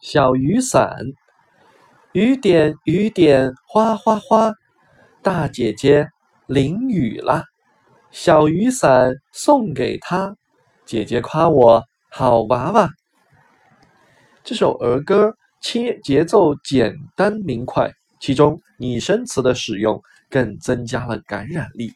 小雨伞雨点雨点哗哗哗大姐姐淋雨啦小雨伞送给她姐姐夸我好娃娃。这首儿歌切节奏简单明快其中拟声词的使用更增加了感染力。